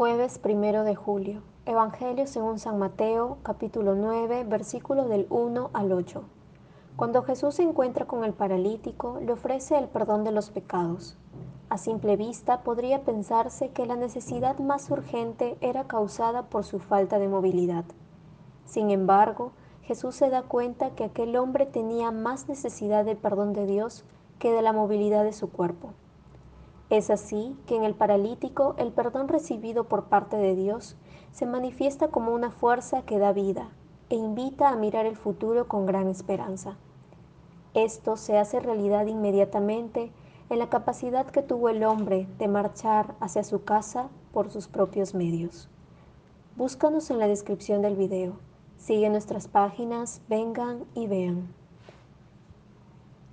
Jueves primero de julio. Evangelio según San Mateo, capítulo 9, versículos del 1 al 8. Cuando Jesús se encuentra con el paralítico, le ofrece el perdón de los pecados. A simple vista podría pensarse que la necesidad más urgente era causada por su falta de movilidad. Sin embargo, Jesús se da cuenta que aquel hombre tenía más necesidad del perdón de Dios que de la movilidad de su cuerpo. Es así que en el paralítico el perdón recibido por parte de Dios se manifiesta como una fuerza que da vida e invita a mirar el futuro con gran esperanza. Esto se hace realidad inmediatamente en la capacidad que tuvo el hombre de marchar hacia su casa por sus propios medios. Búscanos en la descripción del video. Sigue nuestras páginas, vengan y vean.